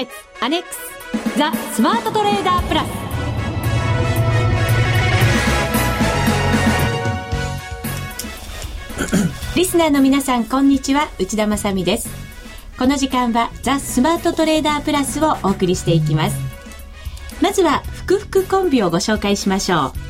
決アネックスザ・スマートトレーダープラス。リスナーの皆さんこんにちは。内田まさです。この時間はザ・スマートトレーダープラスをお送りしていきます。まずはふくふくコンビをご紹介しましょう。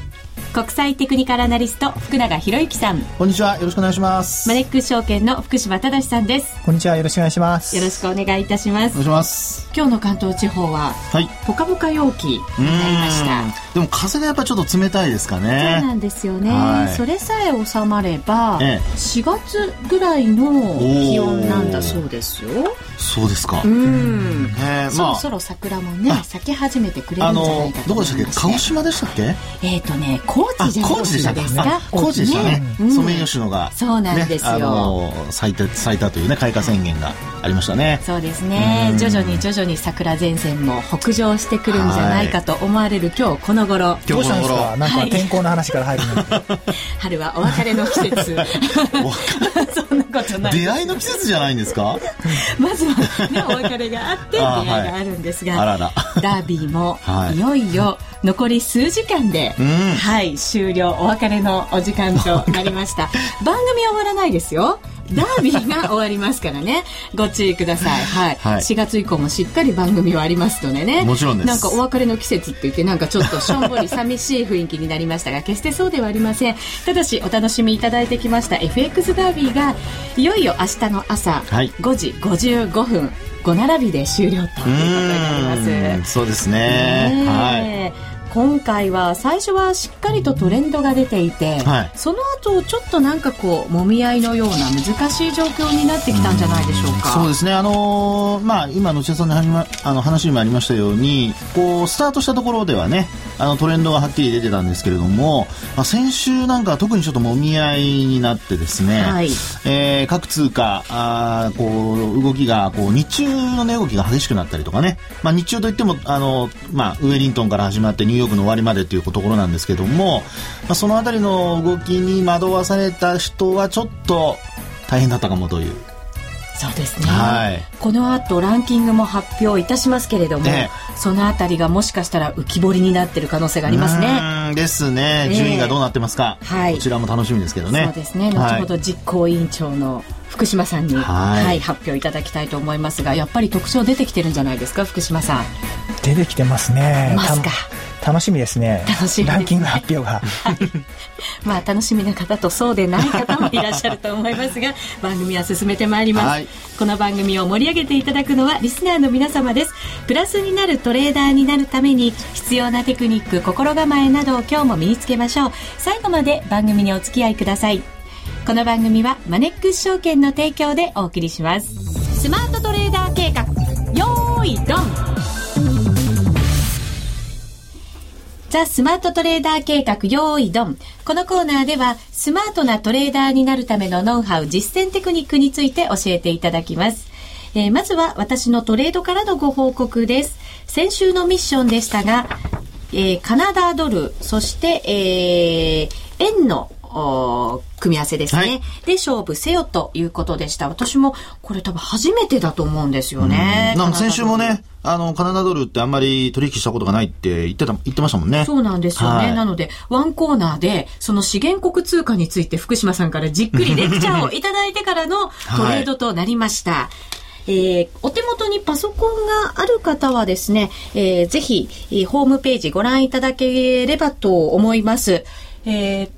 国際テクニカルアナリスト福永博之さん。こんにちは。よろしくお願いします。マネックス証券の福島正さんです。こんにちは。よろしくお願いします。よろしくお願いいたします。お願いします。今日の関東地方ははい。ポカポカ陽気になりました。でも風がやっぱちょっと冷たいですかね。そうなんですよね、はい、それさえ収まれば、ええ、4月ぐらいの気温なんだそうですよ。そうですか。うん。えー、そろそろ桜もね、咲き始めてくれるんじゃないかとどこでしたっけ？鹿児島でしたっけ？えっ、とね、高知じゃ高知でしたか高知でしたね。ソメイヨシノが、そうなんですよ。あの、咲いた、咲いたというね、開花宣言がありましたね。そうですね。徐々に徐々に桜前線も北上してくるんじゃないかと思われる今日この頃。今日この頃。なんか天候の話から入る 春はお別れの季節。そんなことない。出会いの季節じゃないんですか？まずね、お別れがあって 出会いがあるんですが、はい、ダービーもいよいよ残り数時間で、はい、終了お別れのお時間となりました 番組終わらないですよダービーが終わりますからね。ご注意ください。はい。はい、4月以降もしっかり番組はありますのでね。もちろんです。なんかお別れの季節って言って、なんかちょっとしょんぼり寂しい雰囲気になりましたが、決してそうではありません。ただし、お楽しみいただいてきました FX ダービーが、いよいよ明日の朝、5時55分、5並びで終了ということになります。そうですね。はい。今回は最初はしっかりとトレンドが出ていて、はい、その後ちょっとなんかこうもみ合いのような難しい状況になってきたんじゃないでしょうか。うそうですね。あのー、まあ今の千さんのあの話にもありましたように、こうスタートしたところではね、あのトレンドがはっきり出てたんですけれども、まあ、先週なんか特にちょっともみ合いになってですね、はい、えー、各通貨あこう動きがこう日中の値動きが激しくなったりとかね、まあ、日中といってもあの、まあ、ウェリントンから始まってニューヨークの終わりまでというところなんですけども、まあ、その辺りの動きに惑わされた人はちょっと大変だったかもという。そうですね、はい、この後ランキングも発表いたしますけれども、ね、そのあたりがもしかしたら浮き彫りになってる可能性がありますね。ですね、順位がどうなってますか、はい、こちらも楽しみですけどね。そうですね。後ほど実行委員長の福島さんに、はい、はい、発表いただきたいと思いますがやっぱり特徴出てきてるんじゃないですか？福島さん出てきてますねますか？楽しみですね。楽しみ、ね、ランキング発表が。まあ楽しみな方とそうでない方もいらっしゃると思いますが、番組は進めてまいります、はい。この番組を盛り上げていただくのはリスナーの皆様です。プラスになるトレーダーになるために必要なテクニック、心構えなどを今日も身につけましょう。最後まで番組にお付き合いください。この番組はマネックス証券の提供でお送りします。スマートトレーダー計画、よーいドンザ・スマートトレーダー計画用意ドン。このコーナーでは、スマートなトレーダーになるためのノウハウ、実践テクニックについて教えていただきます。えー、まずは私のトレードからのご報告です。先週のミッションでしたが、えー、カナダドル、そして、えー、円の組み合わせですね、はい、で勝負せよということでした。私もこれ多分初めてだと思うんですよね。なんか先週もねあのカナダドルってあんまり取引したことがないって言ってた言ってましたもんね。そうなんですよね、はい、なのでワンコーナーでその資源国通貨について福島さんからじっくりレクチャーをいただいてからのトレードとなりました、はいえー、お手元にパソコンがある方はですね、えー、ぜひ、えー、ホームページご覧いただければと思います。えー、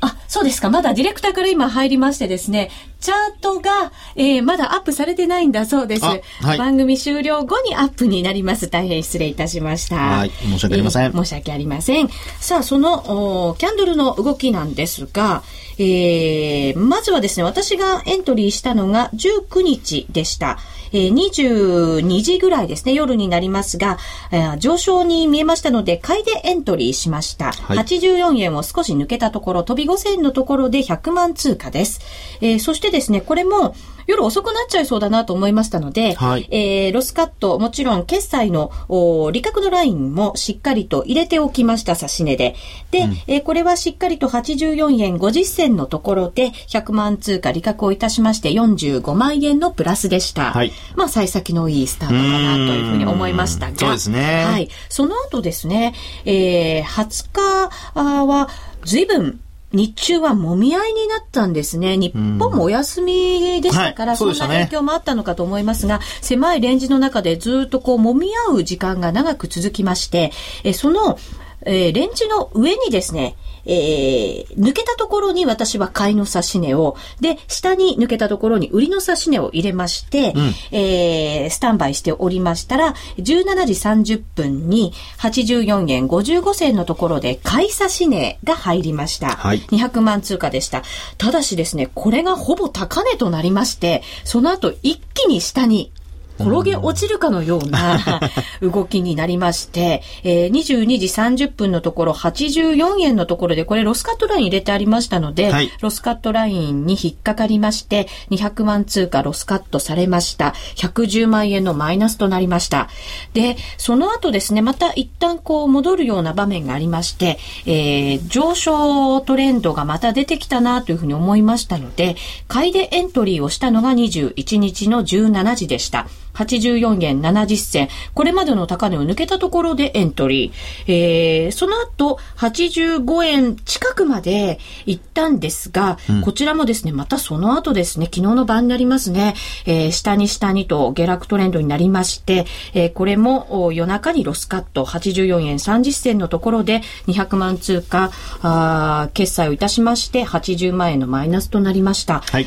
あ、そうですか。まだディレクターから今入りましてですね、チャートが、えー、まだアップされてないんだそうです、はい。番組終了後にアップになります。大変失礼いたしました。はい。申し訳ありません。えー、申し訳ありません。さあ、その、キャンドルの動きなんですが、えー、まずはですね、私がエントリーしたのが19日でした。えー、22時ぐらいですね、夜になりますが、えー、上昇に見えましたので、買いでエントリーしました。はい、84円を少し抜けたところ、飛び5セ円のところで100万通貨です。えーそしてですね、これも夜遅くなっちゃいそうだなと思いましたので、はいえーロスカット、もちろん決済のお利確のラインもしっかりと入れておきました、差し値で。で、えーこれはしっかりと84円50銭のところで100万通貨利確をいたしまして45万円のプラスでした。はいまあ、幸先のいいスタートかなというふうに思いましたが。そうですねはい。その後ですね、えー20日は随分日中はもみ合いになったんですね。日本もお休みでしたから、はい。そそんな影響もあったのかと思いますが、狭いレンジの中でずっとこう揉み合う時間が長く続きまして、えその、えーレンジの上にですね、えー抜けたところに私は買いの差し値を、で、下に抜けたところに売りの差し値を入れまして、えースタンバイしておりましたら、17時30分に84円55銭のところで買い指値が入りました。はい200万通貨でした。ただしですね、これがほぼ高値となりまして、その後一気に下に転げ落ちるかのような 動きになりまして、えー22時30分のところ84円のところで、これロスカットライン入れてありましたので、はいロスカットラインに引っかかりまして、200万通貨ロスカットされました。110万円のマイナスとなりました。で、その後ですね、また一旦こう戻るような場面がありまして、えー上昇トレンドがまた出てきたなというふうに思いましたので、買いでエントリーをしたのが21日の17時でした。84円70銭。これまでの高値を抜けたところでエントリー。えーその後、85円近くまで行ったんですが、こちらもですね、またその後ですね、昨日の晩になりますね、えー下に下にと下落トレンドになりまして、えーこれもお夜中にロスカット84円30銭のところで200万通貨、あー決済をいたしまして、80万円のマイナスとなりました。はい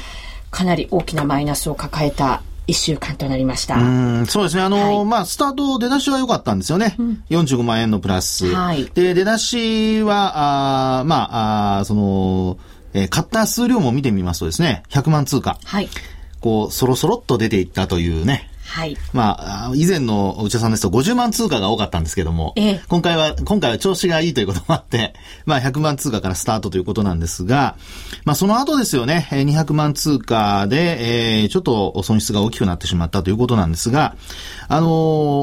かなり大きなマイナスを抱えた一週間となりました。うん、そうですね。あの、はいまあ、スタート出だしは良かったんですよね。45万円のプラス。はいで、出だしは、あーまあ、あーその、えー買った数量も見てみますとですね、100万通貨。はい。こう、そろそろっと出ていったというね。はい。まあ、以前の内田さんですと50万通貨が多かったんですけども、ええ今回は、今回は調子がいいということもあって、まあ100万通貨からスタートということなんですが、まあその後ですよね、えー200万通貨で、えーちょっと損失が大きくなってしまったということなんですが、あの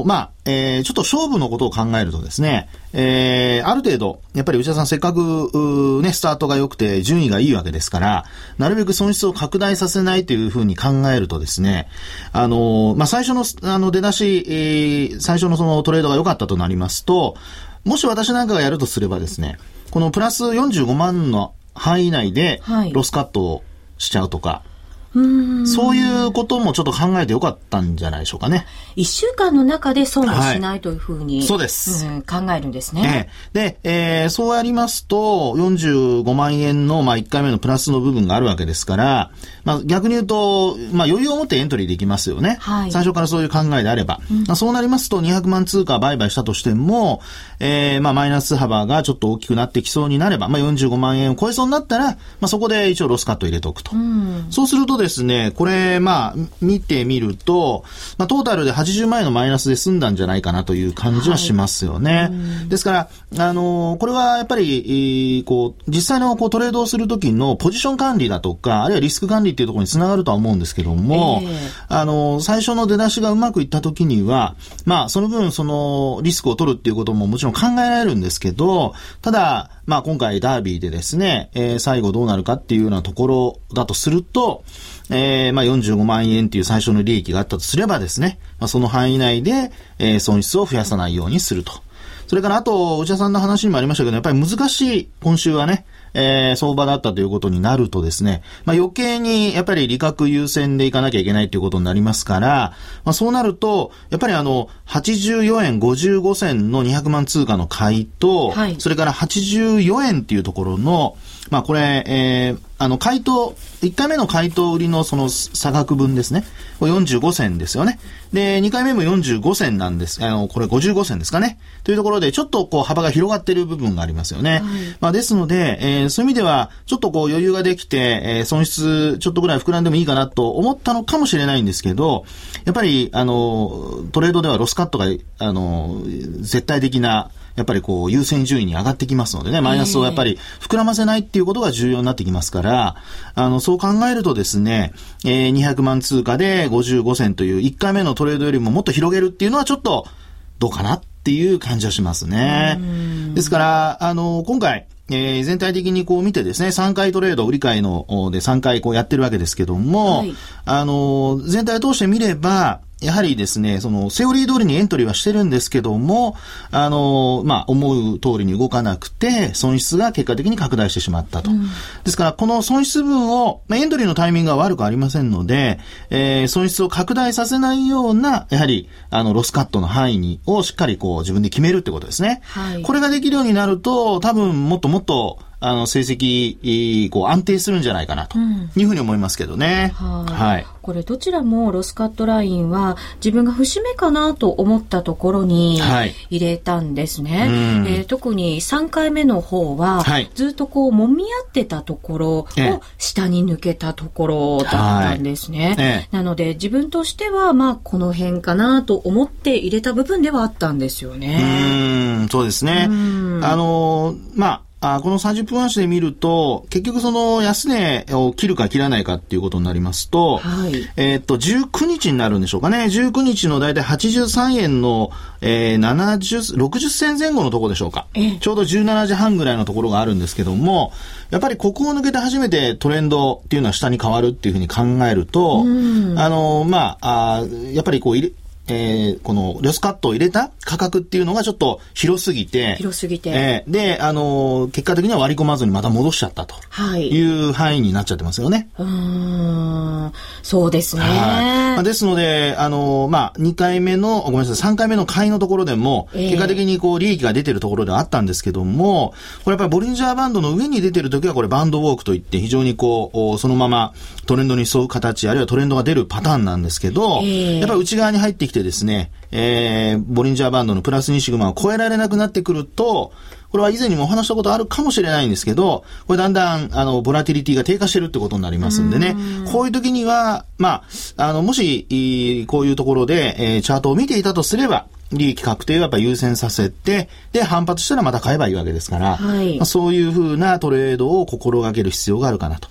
ーまあ、えーちょっと勝負のことを考えるとですね、えーある程度、やっぱり内田さんせっかく、ね、スタートが良くて順位がいいわけですから、なるべく損失を拡大させないというふうに考えるとですね、あのーまあ、最初の、あの、出だし、えー最初のそのトレードが良かったとなりますと、もし私なんかがやるとすればですね、このプラス45万の範囲内ではい、ロスカットをしちゃうとか、うーん。そういうこともちょっと考えてよかったんじゃないでしょうかね。一週間の中で損をしないというふうに、そうですん考えるんですね。ええで、えーそうやりますと、45万円の、まあ、1回目のプラスの部分があるわけですから、まあ、逆に言うと、まあ、余裕を持ってエントリーできますよね。はい最初からそういう考えであれば。まあ、そうなりますと、200万通貨売買したとしても、えーまあ、マイナス幅がちょっと大きくなってきそうになれば、まあ、45万円を超えそうになったら、まあ、そこで一応ロスカット入れておくと。そうするとですね、これ、まあ、見てみると、まあ、トータルで80万円のマイナスで済んだんじゃないかなという感じはしますよね。ですから、あのーこれはやっぱり、えーこう、実際のこうトレードをするときのポジション管理だとか、あるいはリスク管理っていうところにつながるとは思うんですけども、ええ。あのー最初の出だしがうまくいったときには、まあ、その分、その、リスクを取るっていうことももちろん考えられるんですけど、ただ、まあ、今回ダービーでですね、えー最後どうなるかっていうようなところだとすると、えーまあ、45万円っていう最初の利益があったとすればですね、まあ、その範囲内で、えー損失を増やさないようにすると。それから、あと、内田さんの話にもありましたけど、やっぱり難しい、今週はね、えー相場だったということになるとですね、まあ、余計にやっぱり利確優先でいかなきゃいけないということになりますから、まあ、そうなると、やっぱりあの、84円55銭の200万通貨の買いと、はい。それから84円っていうところの、まあこれ、えーあの、回答、1回目の回答売りのその差額分ですね。これ45銭ですよね。で、2回目も45銭なんです。あの、これ55銭ですかね。というところで、ちょっとこう幅が広がっている部分がありますよね。まあですので、えーそういう意味では、ちょっとこう余裕ができて、えー損失ちょっとぐらい膨らんでもいいかなと思ったのかもしれないんですけど、やっぱり、あの、トレードではロスカットが、あの、絶対的な、やっぱりこう優先順位に上がってきますのでね、マイナスをやっぱり膨らませないっていうことが重要になってきますから、あの、そう考えるとですね、えー、200万通貨で55銭という1回目のトレードよりももっと広げるっていうのはちょっとどうかなっていう感じはしますね。ですから、あの、今回、えー、全体的にこう見てですね、3回トレード、売り買いので3回こうやってるわけですけども、はい、あの、全体通して見れば、やはりですね、その、セオリー通りにエントリーはしてるんですけども、あの、まあ、思う通りに動かなくて、損失が結果的に拡大してしまったと。うん、ですから、この損失分を、まあ、エントリーのタイミングは悪くありませんので、えー、損失を拡大させないような、やはり、あの、ロスカットの範囲に、をしっかりこう、自分で決めるってことですね。はい、これができるようになると、多分、もっともっと、あの、成績、こう、安定するんじゃないかな、というふうに思いますけどね。うん、はい。これ、どちらもロスカットラインは、自分が節目かなと思ったところに入れたんですね。はい、えー、特に3回目の方は、はい、ずっとこう、揉み合ってたところを下に抜けたところだったんですね。はいなので、自分としては、まあ、この辺かなと思って入れた部分ではあったんですよね。うん、そうですね。あの、まあ、あこの30分足で見ると、結局その安値を切るか切らないかっていうことになりますと、はい、えっと、19日になるんでしょうかね。19日のだいたい83円の、えー、70、60銭前後のところでしょうか。ちょうど17時半ぐらいのところがあるんですけども、やっぱりここを抜けて初めてトレンドっていうのは下に変わるっていうふうに考えると、あの、まあ、あやっぱりこう入れ、えー、このロスカットを入れた価格っていうのがちょっと広すぎて、広すぎて。えー、で、あのー、結果的には割り込まずにまた戻しちゃったという範囲になっちゃってますよね。うん、そうですね。はい。ですので、あのー、まあ、2回目の、ごめんなさい、3回目の買いのところでも、結果的にこう、利益が出てるところではあったんですけども、これやっぱりボリンジャーバンドの上に出てるときはこれバンドウォークといって非常にこう、そのままトレンドに沿う形、あるいはトレンドが出るパターンなんですけど、やっぱり内側に入ってきてですね、えー、ボリンジャーバンドのプラス2シグマを超えられなくなってくると、これは以前にもお話したことあるかもしれないんですけど、これだんだん、あの、ボラティリティが低下してるってことになりますんでね、こういう時には、まあ、あの、もし、こういうところで、えー、チャートを見ていたとすれば、利益確定をやっぱ優先させて、で、反発したらまた買えばいいわけですから、はい、まあ、そういうふうなトレードを心がける必要があるかなと。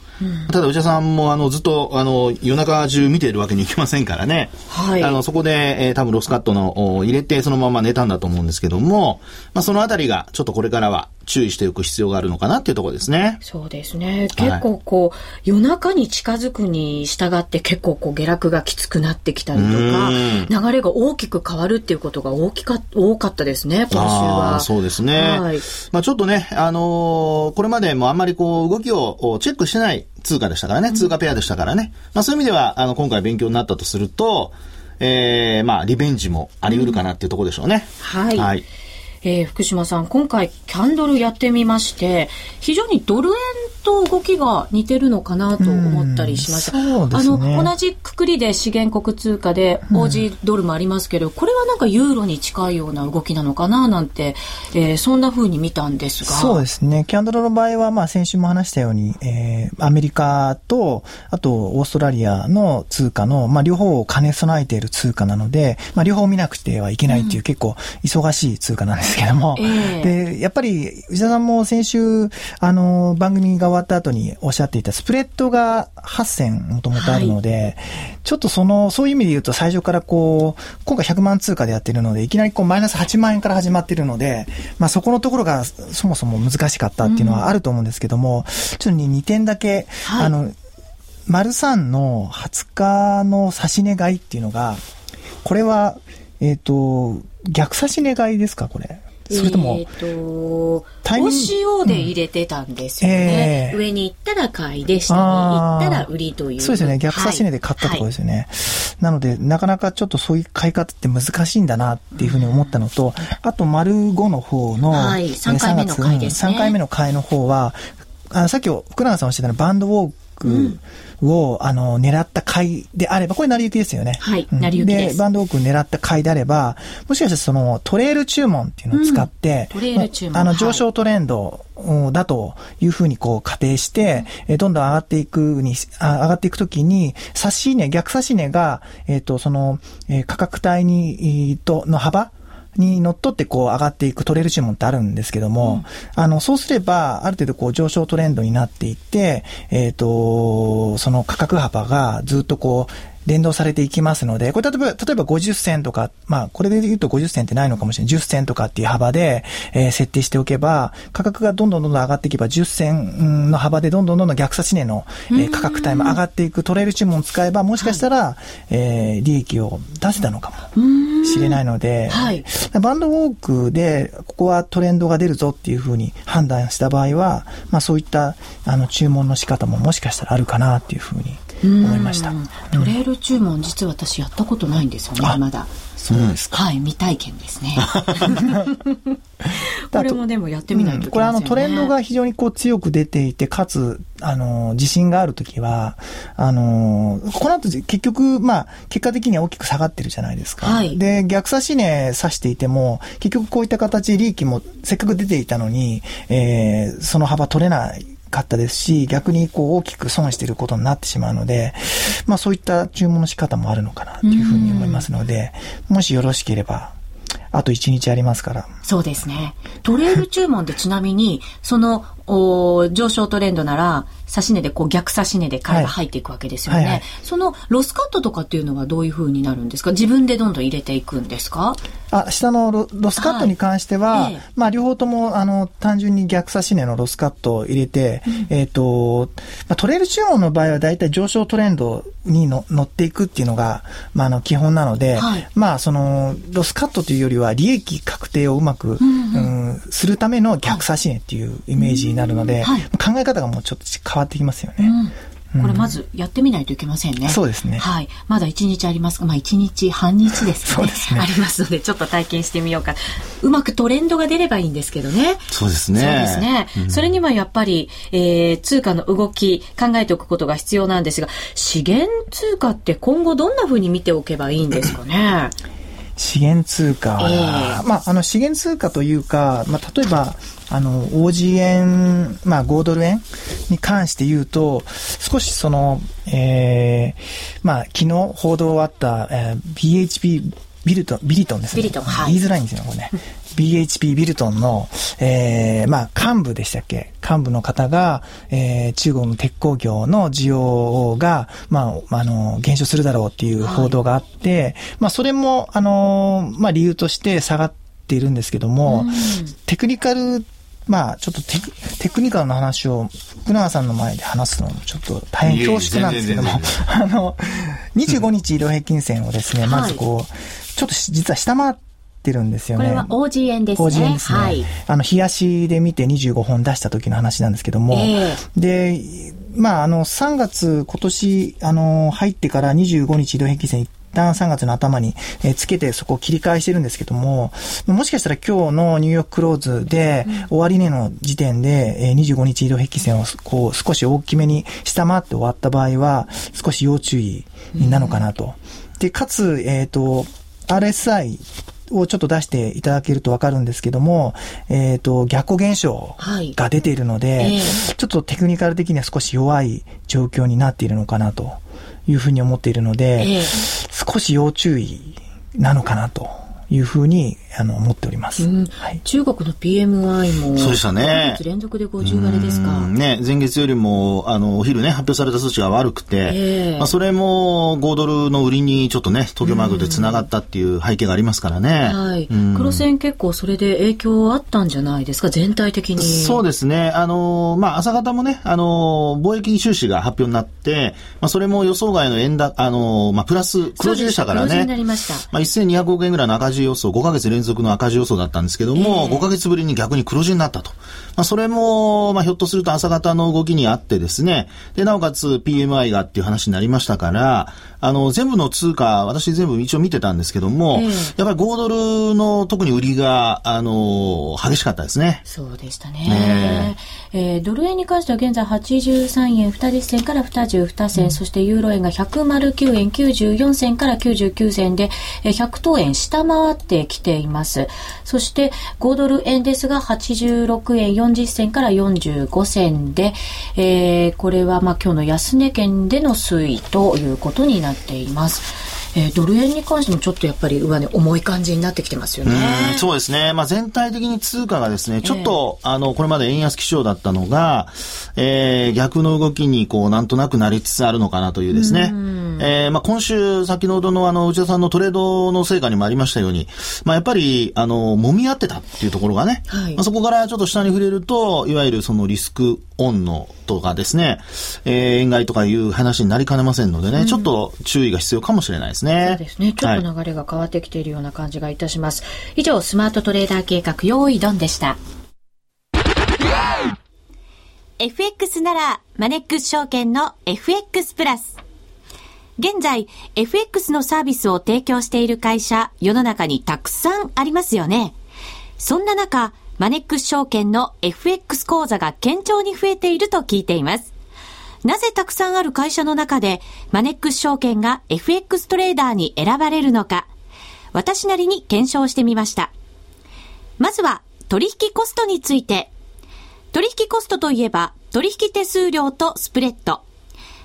ただ内田さんもあのずっとあの夜中中見てるわけにいきませんからね、はい、あのそこで、えー、多分ロスカットの入れてそのまま寝たんだと思うんですけども、まあ、そのあたりがちょっとこれからは注意しておく必要があるのかなっていうところですね。そうですね。結構こう、はい、夜中に近づくに従って結構こう下落がきつくなってきたりとか、流れが大きく変わるっていうことが大きか多かったですね、今週は。そうですね。はい、まあちょっとね、あのー、これまでもあんまりこう動きをチェックしてない通貨でしたからね、通貨ペアでしたからね。まあそういう意味では、あの、今回勉強になったとすると、えー、まあ、リベンジもあり得るかなっていうところでしょうね。うん、はい。はいえー、福島さん、今回キャンドルやってみまして、非常にドル円と動きが似てるのかなと思ったりしました。ね、あの、同じくくりで資源国通貨で、オージードルもありますけど、これはなんかユーロに近いような動きなのかななんて、えー、そんな風に見たんですが。そうですね。キャンドルの場合は、まあ先週も話したように、えー、アメリカと、あとオーストラリアの通貨の、まあ両方を兼ね備えている通貨なので、まあ両方見なくてはいけないっていう、結構忙しい通貨なんですけども、えー、で、やっぱり内田さんも先週、あの、番組が終わった後におっしゃっていたスプレッドが8銭もともとあるので、はい、ちょっとその、そういう意味で言うと最初からこう、今回100万通貨でやってるので、いきなりこうマイナス8万円から始まってるので、まあそこのところがそもそも難しかったっていうのはあると思うんですけども、うん、ちょっと2点だけ、はい、あの、丸三の20日の差し値買いっていうのが、これは、えっ、ー、と、逆差し値買いですか、これ？それとも、えっ、ー、と、OCO で入れてたんですよね。うんえー、上に行ったら買いで、下に行ったら売りという。そうですね。逆差し値で買ったところですよね。はい、なので、なかなかちょっとそういう買い方って難しいんだなっていうふうに思ったのと、あと、丸5の方の、はい、3回目の買いですね。3回目の買いの方は、あのさっき福永さんおっしゃったのバンドウォークを、あの、狙った買いであれば、これ成り行きですよね。はい、成り行きです。バンドオーク狙った買いであれば、もしかしたらそのトレール注文っていうのを使って、トレール注文。あの、上昇トレンドだというふうにこう仮定して、えどんどん上がっていくに、あ上がっていくときに、差し値、逆差し値が、えっ、と、その、え価格帯に、と、の幅にのっとってこう上がっていくトレール注文ってあるんですけども、うん、あの、そうすれば、ある程度こう上昇トレンドになっていって、えっ、ー、と、その価格幅がずっとこう、連動されていきますので、これ例えば、例えば50銭とか、まあ、これで言うと50銭ってないのかもしれない。10銭とかっていう幅で、えー、設定しておけば、価格がどんどんどんどん上がっていけば、10銭の幅でどんどんどんどん逆差し値の、えー、価格帯も上がっていくトレイル注文を使えば、もしかしたら、はい、えー、利益を出せたのかもしれないので、はい、バンドウォークで、ここはトレンドが出るぞっていうふうに判断した場合は、まあそういったあの注文の仕方ももしかしたらあるかなっていうふうに思いました。トレイル注文、実は私やったことないんですよね、まだ。そうですか。はい、未体験ですね。これもでもやってみないと、ねうん、これあのトレンドが非常にこう強く出ていて、かつ、あの、自信があるときは、あの、この後結局、まあ、結果的には大きく下がってるじゃないですか。はい、で、逆差し値指していても、結局こういった形で利益もせっかく出ていたのに、えー、その幅取れない。かったですし、逆にこう大きく損していることになってしまうので、まあそういった注文の仕方もあるのかなというふうに思いますので、もしよろしければ、あと1日ありますから。そうですね。トレール注文でちなみに、そのお上昇トレンドなら、指値でこう逆指値で買い。が入っていくわけですよね、はいはい。はい、そのロスカットとかっていうのはどういうふうになるんですか？自分でどんどん入れていくんですか？あ、下のロロスカットに関しては、はい、まあ両方ともあの単純に逆指値のロスカットを入れて、うん、えっ、ー、と、まあ、トレール注文の場合は大体上昇トレンドにの乗っていくっていうのが、まああの基本なので、はい、まあそのロスカットというよりは利益確定をうまく、うんうん、うんするための逆指値っていうイメージになるので、はい、考え方がもうちょっと変わってきますよね。これまずやってみないといけませんね。そうですね。はい。まだ1日ありますが、まあ1日半日ですね。そうですね。ありますので、ちょっと体験してみようか。うまくトレンドが出ればいいんですけどね。そうですね。そうですね。うん、それにはやっぱり、えー、通貨の動き、考えておくことが必要なんですが、資源通貨って今後どんなふうに見ておけばいいんですかね？資源通貨、えー、まあ、あの、資源通貨というか、まあ、例えば、あの、OG 円、まあ、5ドル円に関して言うと、少しその、えー、まあ、昨日報道あった、えー、BHP ビルトン、ビリトンですね。ビリトン、はい。言いづらいんですよ、これね。BHP ビルトンの、えー、まあ、幹部でしたっけ？幹部の方が、えー、中国の鉄鋼業の需要が、まあ、あの、減少するだろうっていう報道があって、はい、まあ、それも、あの、まあ、理由として下がっているんですけども、テクニカルまあ、ちょっとテクテクニカルな話を福永さんの前で話すのもちょっと大変恐縮なんですけども、あの、25日移動平均線をですね、まずこう、ちょっと実は下回ってるんですよね。これは OG 円ですね。OG 円ですね。はい。あの、冷やしで見て25本出した時の話なんですけども、えー、で、まあ、あの、3月、今年、あの、入ってから25日移動平均線旦3月の頭に、えー、つけてそこを切り返してるんですけども、もしかしたら今日のニューヨーククローズで、終値の時点で、えー、25日移動平均線をこう少し大きめに下回って終わった場合は、少し要注意なのかなと。で、かつ、えっ、ー、と、RSI をちょっと出していただけるとわかるんですけども、えっ、ー、と、逆光現象が出ているので、はいえー、ちょっとテクニカル的には少し弱い状況になっているのかなというふうに思っているので、えー、少し要注意なのかなと。いうふうにあの思っております、うん。はい、中国の PMI もそうでしたね。連続で50割ですか、ね、前月よりもあのお昼ね発表された数値が悪くて、えー、まあ、それも5ドルの売りにちょっとね東京マークでつながったっていう背景がありますからね、はい、黒線結構それで影響あったんじゃないですか？全体的に。そうですね。あの、まあ、朝方もねあの貿易収支が発表になって、まあ、それも予想外の円高あの、まあ、プラス黒字でしたからね。黒字になりました、まあ、1200億円ぐらいの赤字字予想、5ヶ月連続の赤字予想だったんですけども、えー、5ヶ月ぶりに逆に黒字になったと。まあ、それも、まあ、ひょっとすると朝方の動きにあってですね、で、なおかつ PMI がっていう話になりましたから、あの、全部の通貨、私全部一応見てたんですけども、えー、やっぱり5ドルの特に売りが、あの、激しかったですね。そうでしたね。ねえー、ドル円に関しては現在83円20銭から22銭、うん、そしてユーロ円が109円94銭から99銭で、えー、100等円下回ってきています。そして5ドル円ですが86円40銭から45銭で、えー、これはまあ今日の安値圏での推移ということになっています。えー、ドル円に関してもちょっとやっぱり上値重い感じになってきてますよね。うそうですね。まあ全体的に通貨がですね、ちょっと、えー、あの、これまで円安基調だったのが、えー、逆の動きにこう、なんとなくなりつつあるのかなというですね。えー、まあ今週、先ほどのあの、内田さんのトレードの成果にもありましたように、まあやっぱり、あの、揉み合ってたっていうところがね、はい、まあそこからちょっと下に触れると、いわゆるそのリスクオンのとかですね、えー、円買いとかいう話になりかねませんのでね、うん、ちょっと注意が必要かもしれないですね。そうですね。ちょっと流れが変わってきているような感じがいたします。はい、以上、スマートトレーダー計画、用意ドンでした。FX なら、マネックス証券の FX プラス。現在、FX のサービスを提供している会社、世の中にたくさんありますよね。そんな中、マネックス証券の FX 講座が堅調に増えていると聞いています。なぜたくさんある会社の中で、マネックス証券が FX トレーダーに選ばれるのか、私なりに検証してみました。まずは、取引コストについて。取引コストといえば、取引手数料とスプレッド。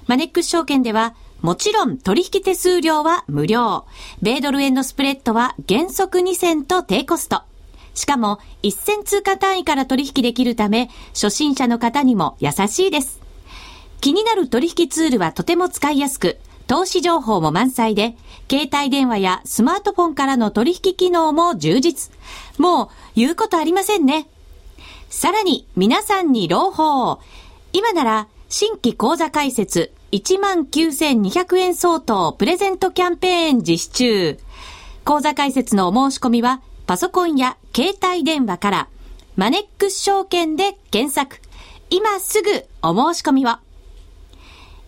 マネックス証券では、もちろん取引手数料は無料。米ドル円のスプレッドは原則2銭と低コスト。しかも、一銭通貨単位から取引できるため、初心者の方にも優しいです。気になる取引ツールはとても使いやすく、投資情報も満載で、携帯電話やスマートフォンからの取引機能も充実。もう、言うことありませんね。さらに、皆さんに朗報。今なら、新規講座開設19,200円相当プレゼントキャンペーン実施中。講座開設のお申し込みは、パソコンや携帯電話から、マネックス証券で検索。今すぐお申し込みを。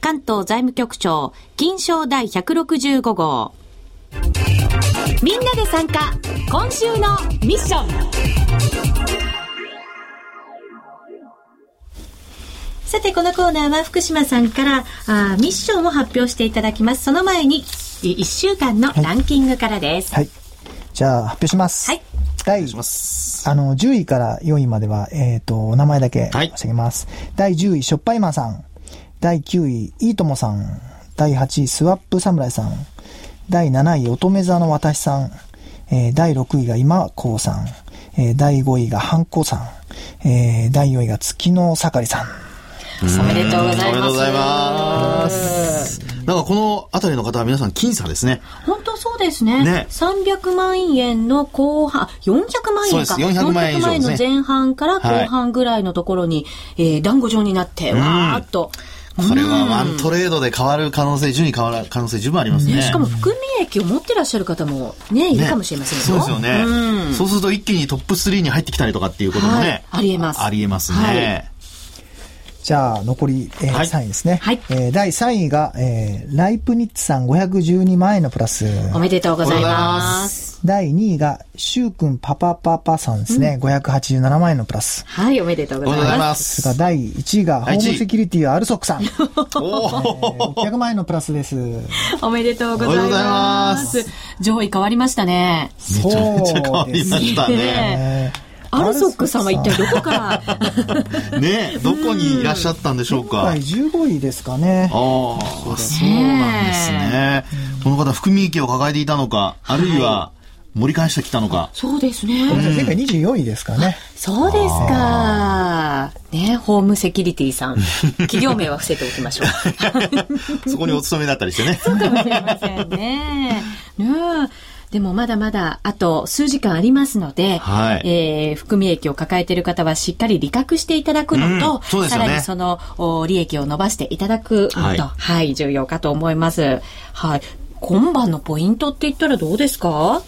関東財務局長、金賞第165号。みんなで参加、今週のミッション。さて、このコーナーは福島さんからあミッションを発表していただきます。その前に、1週間のランキングからです。はい。はい、じゃあ、発表します。はい。第、あの、10位から4位までは、えっ、ー、と、お名前だけ申し上げます。はい、第10位、しょっぱいまんさん。第9位、いいともさん。第8位、スワップ侍さん。第7位、乙女座の私さん。えー、第6位が今こうさん。えー、第5位がハンコさん。えー、第4位が月の盛りさん。おめでとうございます。おめでとうございます。なんかこのあたりの方は皆さん僅差ですね。本当そうですね。ね。300万円の後半、400万円か。そうです、400万円以上、ね、万円の前半から後半ぐらいのところに、はい、えー、団子状になって、わーっと。これはワントレードで変わる可能性、順位変わる可能性十分ありますね。ねしかも含み益を持ってらっしゃる方もね、いるかもしれませんよ、ね、そうですよね、うん、そうすると一気にトップ3に入ってきたりとかっていうこともね。はい、ありえます。ありえますね。はいじゃあ、残り、えーはい、3位ですね。はい。えー、第3位が、えー、ライプニッツさん512万円のプラス。おめでとうございます。第2位が、シュウ君パパパパさんですね。うん、587万円のプラス。はい、おめでとうございます。それから第1位が、ホームセキュリティアルソックさん。おー、600万円のプラスです。おめでとうございます。上位変わりましたね。めちゃめちゃ変わりましたね。アルソックさんは一体どこから？ねどこにいらっしゃったんでしょうか。今回15位ですかね。ああ、そうなんですね。この方、含み益を抱えていたのか、あるいは、盛り返してきたのか。そうですね。前回24位ですかね。そうですか。ね、ホームセキュリティさん。企業名は伏せておきましょう。そこにお勤めだったりしてね。そうかもしれませんね。ねでもまだまだあと数時間ありますので、はいえー含み益を抱えている方はしっかり利確していただくのと、うんねさらにそのお利益を伸ばしていただくのと、はいはい、重要かと思います。はい。今晩のポイントって言ったらどうですか？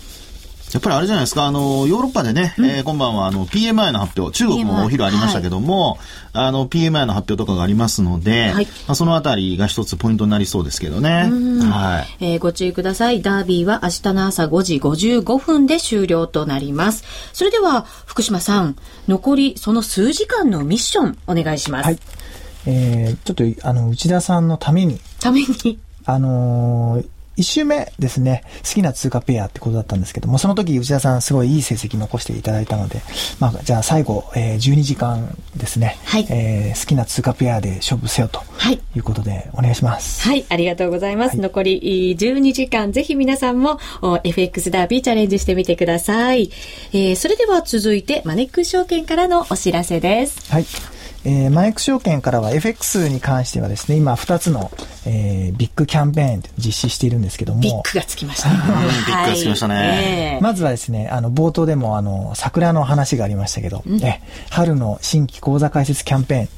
やっぱりあれじゃないですか、あの、ヨーロッパでね、えー今晩はあの、PMI の発表、中国もお昼ありましたけども、あの、PMI の発表とかがありますので、はいまあ、そのあたりが一つポイントになりそうですけどね。はい。えーご注意ください。ダービーは明日の朝5時55分で終了となります。それでは、福島さん、残りその数時間のミッションお願いします。はい。えー、ちょっと、あの、内田さんのために、ために。あのー一周目ですね、好きな通貨ペアってことだったんですけども、その時内田さんすごいいい成績残していただいたので、まあ、じゃあ最後、えー12時間ですね、はいえー好きな通貨ペアで勝負せよとはい。いうことでお願いします。はい、ありがとうございます。はい残りいい12時間、ぜひ皆さんもお FX ダービーチャレンジしてみてください。えーそれでは続いて、マネックス証券からのお知らせです。はい。えーマネックス証券からは FX に関してはですね、今2つの、えービッグキャンペーン実施しているんですけども、ビッグがつきました。ビッグがつきましたねはいえーまずはですね、あの、冒頭でもあの、桜の話がありましたけど、え春の新規講座開設キャンペーン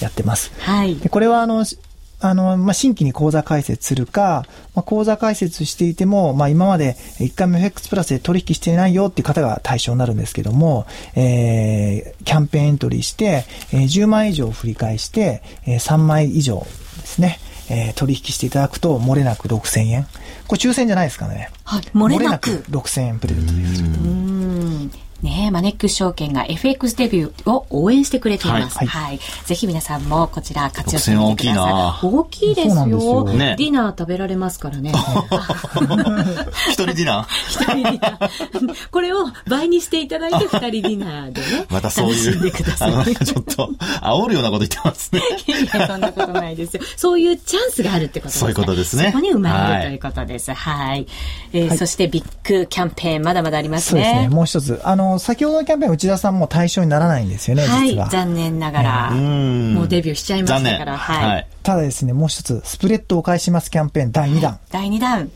やってます。はい。でこれはあの、しあの、まあ、新規に口座開設するか、まあ、口座開設していても、まあ、今まで一回も FX プラスで取引していないよっていう方が対象になるんですけども、えー、キャンペーンエントリーして、えー10万以上振り返して、えー3枚以上ですね、えー取引していただくと、漏れなく6000円。これ抽選じゃないですからね。はい漏れなく6000円プレゼントです。うんねえ、マネックス証券が FX デビューを応援してくれています。は。はいいぜひ皆さんもこちら活用してみてください。6000大きいですよ。ですよねディナー食べられますからね。一人ディナー？一人ディナー。これを倍にしていただいて二人ディナーでね。またそういうちょっと、煽るようなこと言ってますね。いやそんなことないですよ。そういうチャンスがあるってことですそういうことですねそこに生まれはいるということです。はい。えーそしてビッグキャンペーン、まだまだありますね。そうですね。もう一つ。あの、先ほどのキャンペーン内田さんも対象にならないんですよね、はい実は。。残念ながら、んもうデビューしちゃいまし。たから。はい。ただですね、もう一つ、スプレッドを返しますキャンペーン第2弾。第2弾。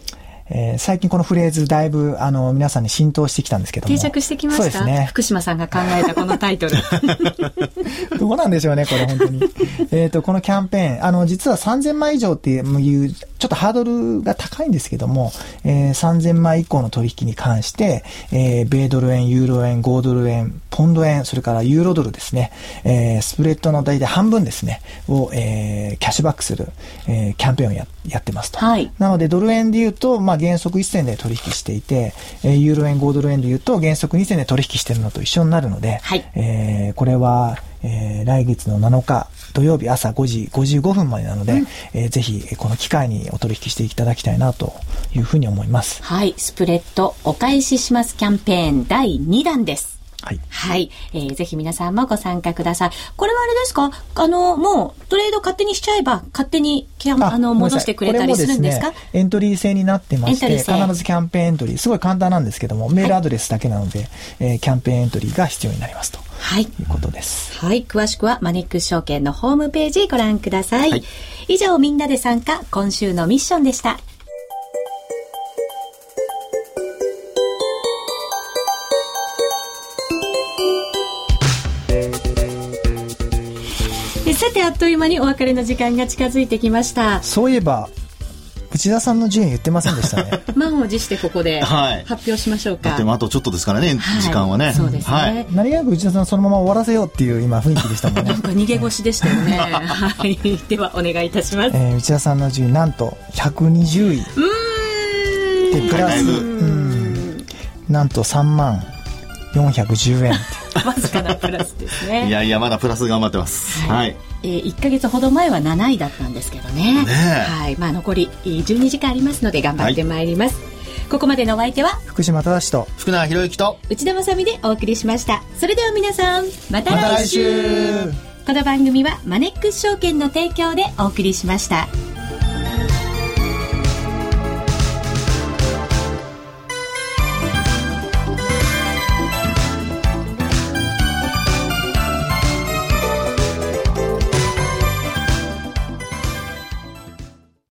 えー最近このフレーズだいぶ、あの、皆さんに浸透してきたんですけども。定着してきました？そうですね。福島さんが考えたこのタイトル。どうなんでしょうね、これ本当に。えっと、このキャンペーン、あの、実は3000枚以上っていう、ちょっとハードルが高いんですけども、えー3000枚以降の取引に関して、えー米ドル円、ユーロ円、5ドル円、ポンド円、それからユーロドルですね、えースプレッドの大体半分ですね、を、えーキャッシュバックする、えーキャンペーンをややってますと。はいなので、ドル円で言うと、まあ、原則1銭で取引していて、えーユーロ円、5ドル円で言うと、原則2銭で取引してるのと一緒になるので、はいえーこれは、えー来月の7日土曜日朝5時55分までなので、えーぜひえーこの機会にお取引していただきたいなというふうに思います。はい。スプレッドお返ししますキャンペーン第2弾です。はい。はい。えーぜひ皆さんもご参加ください。これはあれですか？あの、もうトレード勝手にしちゃえば、勝手にキャン、あの、戻してくれたりするんですか？ね、エントリー制になってまして、必ずキャンペーンエントリー、すごい簡単なんですけども、メールアドレスだけなので、えーキャンペーンエントリーが必要になりますとはい。いうことです。はい。詳しくはマネックス証券のホームページご覧ください。はい以上、みんなで参加、今週のミッションでした。さて、あっという間にお別れの時間が近づいてきました。そういえば、内田さんの順位言ってませんでしたね。満を持してここではい発表しましょうか。でもあとちょっとですからね、はい時間はね。そうですね。はい。何気なく内田さんそのまま終わらせようっていう今雰囲気でしたもんねな。んか逃げ腰でしたよね。はい。では、お願いいたします。えー内田さんの順位なんと120位。うーん。で、プラス、うん、なんと3万410円。わずかなプラスですね。いやいや、まだプラス頑張ってます。はい。えー、1ヶ月ほど前は7位だったんですけどね。えはい。まあ残りえー12時間ありますので頑張ってまいります。ここまでのお相手は？福島正と、福永博之と、内田まさみでお送りしました。それでは皆さん、またまた来週来週この番組はマネックス証券の提供でお送りしました。